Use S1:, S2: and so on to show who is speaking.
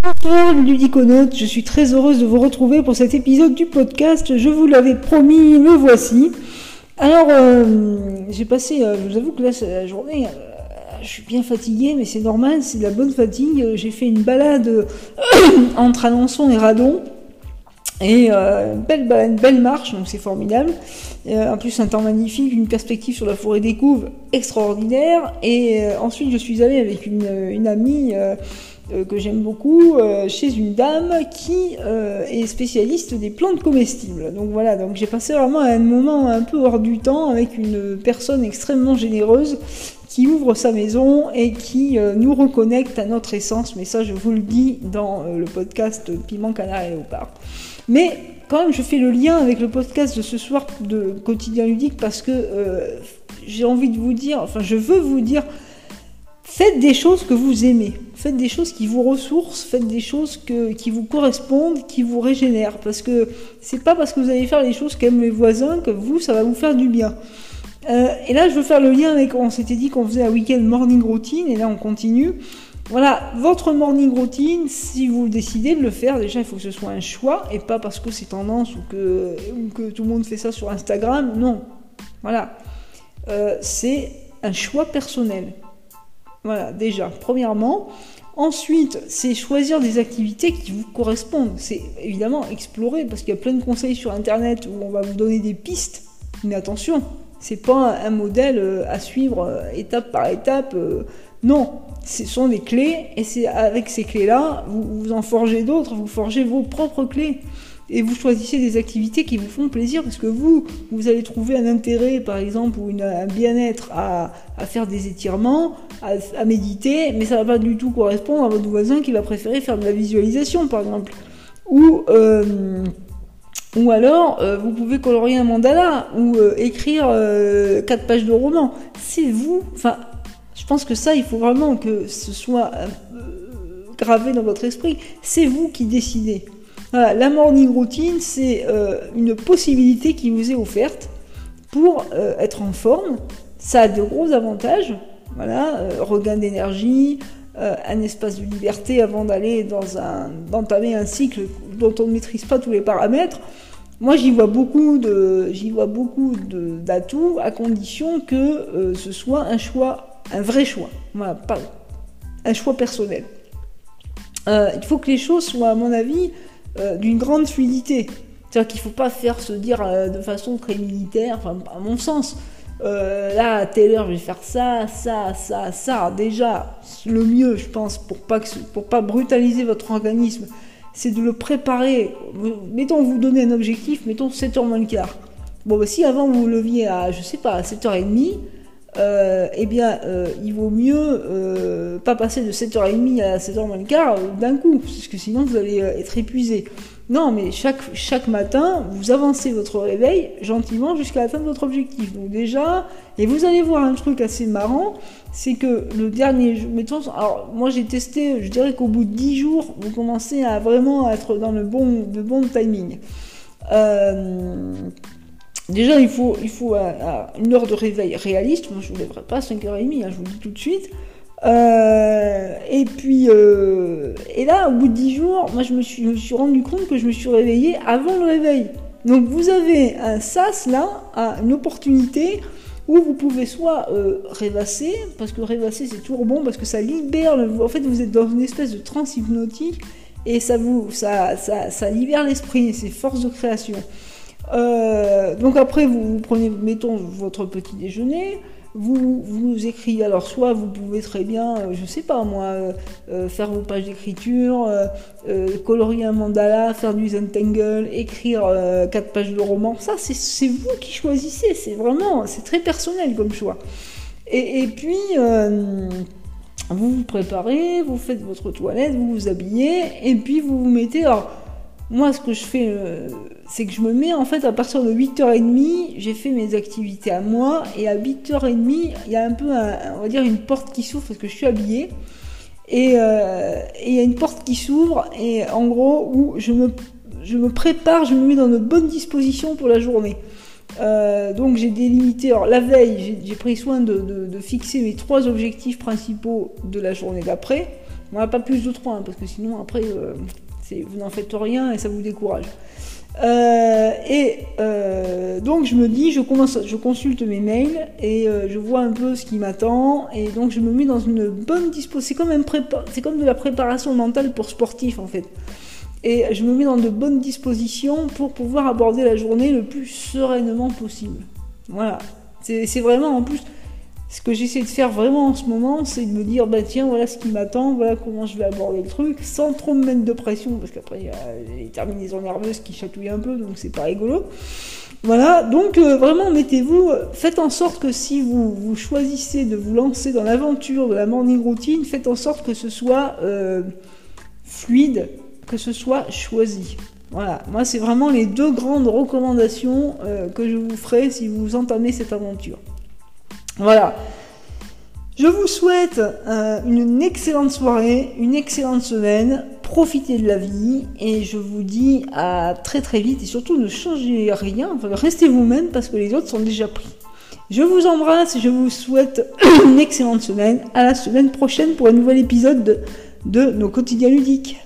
S1: Bonjour ludiconautes, je suis très heureuse de vous retrouver pour cet épisode du podcast. Je vous l'avais promis, le voici. Alors, euh, j'ai passé, euh, je vous avoue que là, la journée, euh, je suis bien fatiguée, mais c'est normal, c'est de la bonne fatigue. J'ai fait une balade entre Alençon et Radon. Et une belle, belle marche, donc c'est formidable. En plus, un temps magnifique, une perspective sur la forêt des Couves extraordinaire. Et ensuite, je suis allée avec une, amie que j'aime beaucoup euh, chez une dame qui euh, est spécialiste des plantes comestibles. Donc voilà, donc j'ai passé vraiment un moment un peu hors du temps avec une personne extrêmement généreuse qui ouvre sa maison et qui euh, nous reconnecte à notre essence. Mais ça, je vous le dis dans euh, le podcast Piment Canard et Léopard. Mais quand même, je fais le lien avec le podcast de ce soir de Quotidien Ludique parce que euh, j'ai envie de vous dire, enfin, je veux vous dire, faites des choses que vous aimez. Faites des choses qui vous ressourcent, faites des choses qui vous correspondent, qui vous régénèrent. Parce que c'est pas parce que vous allez faire les choses qu'aiment les voisins que vous, ça va vous faire du bien. Euh, et là, je veux faire le lien avec. On s'était dit qu'on faisait un week-end morning routine, et là, on continue. Voilà, votre morning routine, si vous décidez de le faire, déjà il faut que ce soit un choix et pas parce que c'est tendance ou que, ou que tout le monde fait ça sur Instagram. Non, voilà, Euh, c'est un choix personnel. Voilà, déjà, premièrement. Ensuite, c'est choisir des activités qui vous correspondent. C'est évidemment explorer parce qu'il y a plein de conseils sur Internet où on va vous donner des pistes. Mais attention, c'est pas un modèle euh, à suivre euh, étape par étape. euh, non, ce sont des clés et c'est avec ces clés-là, vous, vous en forgez d'autres, vous forgez vos propres clés et vous choisissez des activités qui vous font plaisir parce que vous, vous allez trouver un intérêt, par exemple, ou un bien-être à, faire des étirements, à, méditer, mais ça va pas du tout correspondre à votre voisin qui va préférer faire de la visualisation, par exemple. Ou, euh, ou alors, euh, vous pouvez colorier un mandala ou euh, écrire quatre pages de roman. C'est vous. Enfin, je pense que ça, il faut vraiment que ce soit gravé dans votre esprit. C'est vous qui décidez. La morning routine, c'est euh, une possibilité qui vous est offerte pour euh, être en forme. Ça a de gros avantages. Voilà, euh, regain d'énergie, un espace de liberté avant d'aller dans un d'entamer un cycle dont on ne maîtrise pas tous les paramètres. Moi, j'y vois beaucoup de, j'y vois beaucoup d'atouts à condition que ce soit un choix, un vrai choix. Pas un choix personnel. Il faut que les choses soient, à mon avis, euh, d'une grande fluidité. C'est-à-dire qu'il ne faut pas faire se dire euh, de façon très militaire, à mon sens. euh, là, à telle heure, je vais faire ça, ça, ça, ça. Déjà, le mieux, je pense, pour pas, que, pour pas brutaliser votre organisme, c'est de le préparer. Mettons, vous donnez un objectif, mettons 7h moins le quart. Bon, bah, si avant vous vous leviez à, je sais pas, à 7h30, euh, eh bien, euh, il vaut mieux euh, pas passer de 7h30 à 7h moins le quart d'un coup, parce que sinon vous allez être épuisé. Non, mais chaque, matin, vous avancez votre réveil gentiment jusqu'à atteindre votre objectif. Donc déjà, et vous allez voir un truc assez marrant, c'est que le dernier jour, mettons, alors moi j'ai testé, je dirais qu'au bout de 10 jours, vous commencez à vraiment être dans le bon, le bon timing. Déjà, il faut, euh, euh, une heure de réveil réaliste. Moi, je ne vous lèverai pas à 5h30, hein, je vous le dis tout de suite. Euh, et puis, et là, au bout de 10 jours, moi, je me, suis, rendu compte que je me suis réveillée avant le réveil. Donc, vous avez un sas là, une opportunité où vous pouvez soit rêvasser, parce que rêvasser c'est toujours bon, parce que ça libère, le, en fait vous êtes dans une espèce de transe hypnotique, et ça vous ça, ça, ça libère l'esprit, c'est force de création. Euh, donc après, vous, prenez, mettons, votre petit déjeuner, vous, vous écrivez, alors soit vous pouvez très bien, euh, je sais pas moi, euh, faire vos pages d'écriture, euh, colorier un mandala, faire du Zentangle, écrire quatre pages de roman, ça c'est vous qui choisissez, c'est vraiment, c'est très personnel comme choix. Et, puis, vous vous préparez, vous faites votre toilette, vous vous habillez, et puis vous vous mettez, alors, moi, ce que je fais, euh, c'est que je me mets en fait à partir de 8h30, j'ai fait mes activités à moi, et à 8h30, il y a un peu, on va dire, une porte qui s'ouvre parce que je suis habillée. Et euh, et il y a une porte qui s'ouvre, et en gros, où je me, je me prépare, je me mets dans de bonnes dispositions pour la journée. Euh, donc j'ai délimité, alors la veille, j'ai- pris soin de, de- fixer mes trois objectifs principaux de la journée d'après, Voilà, pas plus de 3, hein, parce que sinon après, vous n'en faites rien et ça vous décourage. Euh, et euh, donc je me dis, je consulte mes mails et euh, je vois un peu ce qui m'attend et donc je me mets dans une bonne disposition. C'est comme, comme de la préparation mentale pour sportif en fait. Et je me mets dans de bonnes dispositions pour pouvoir aborder la journée le plus sereinement possible. Voilà. C'est vraiment en plus ce que j'essaie de faire vraiment en ce moment, c'est de me dire, bah tiens, voilà ce qui m'attend, voilà comment je vais aborder le truc, sans trop me mettre de pression, parce qu'après, il y a les terminaisons nerveuses qui chatouillent un peu, donc c'est pas rigolo. Voilà, donc euh, vraiment, mettez-vous, faites en sorte que si vous, vous choisissez de vous lancer dans l'aventure de la morning routine, faites en sorte que ce soit euh, fluide, que ce soit choisi. Voilà, moi c'est vraiment les deux grandes recommandations euh, que je vous ferai si vous entamez cette aventure. Voilà. Je vous souhaite euh, une excellente soirée, une excellente semaine. Profitez de la vie et je vous dis à très très vite et surtout ne changez rien, restez vous-même parce que les autres sont déjà pris. Je vous embrasse et je vous souhaite une excellente semaine. À la semaine prochaine pour un nouvel épisode de, de nos quotidiens ludiques.